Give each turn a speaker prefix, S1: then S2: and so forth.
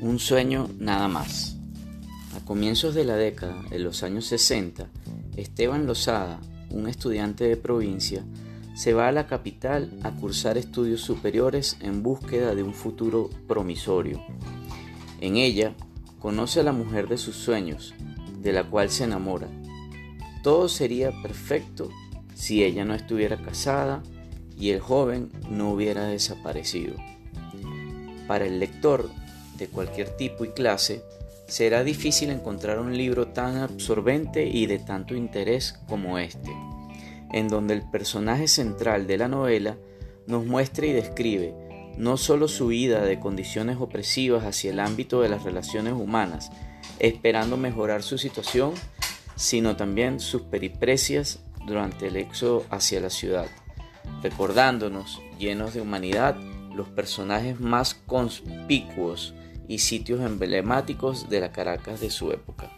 S1: Un sueño nada más. A comienzos de la década, en los años 60, Esteban Lozada, un estudiante de provincia, se va a la capital a cursar estudios superiores en búsqueda de un futuro promisorio. En ella, conoce a la mujer de sus sueños, de la cual se enamora. Todo sería perfecto si ella no estuviera casada y el joven no hubiera desaparecido. Para el lector de cualquier tipo y clase, será difícil encontrar un libro tan absorbente y de tanto interés como este, en donde el personaje central de la novela nos muestra y describe no solo su vida de condiciones opresivas hacia el ámbito de las relaciones humanas, esperando mejorar su situación, sino también sus periprecias durante el éxodo hacia la ciudad, recordándonos, llenos de humanidad, los personajes más conspicuos y sitios emblemáticos de la Caracas de su época.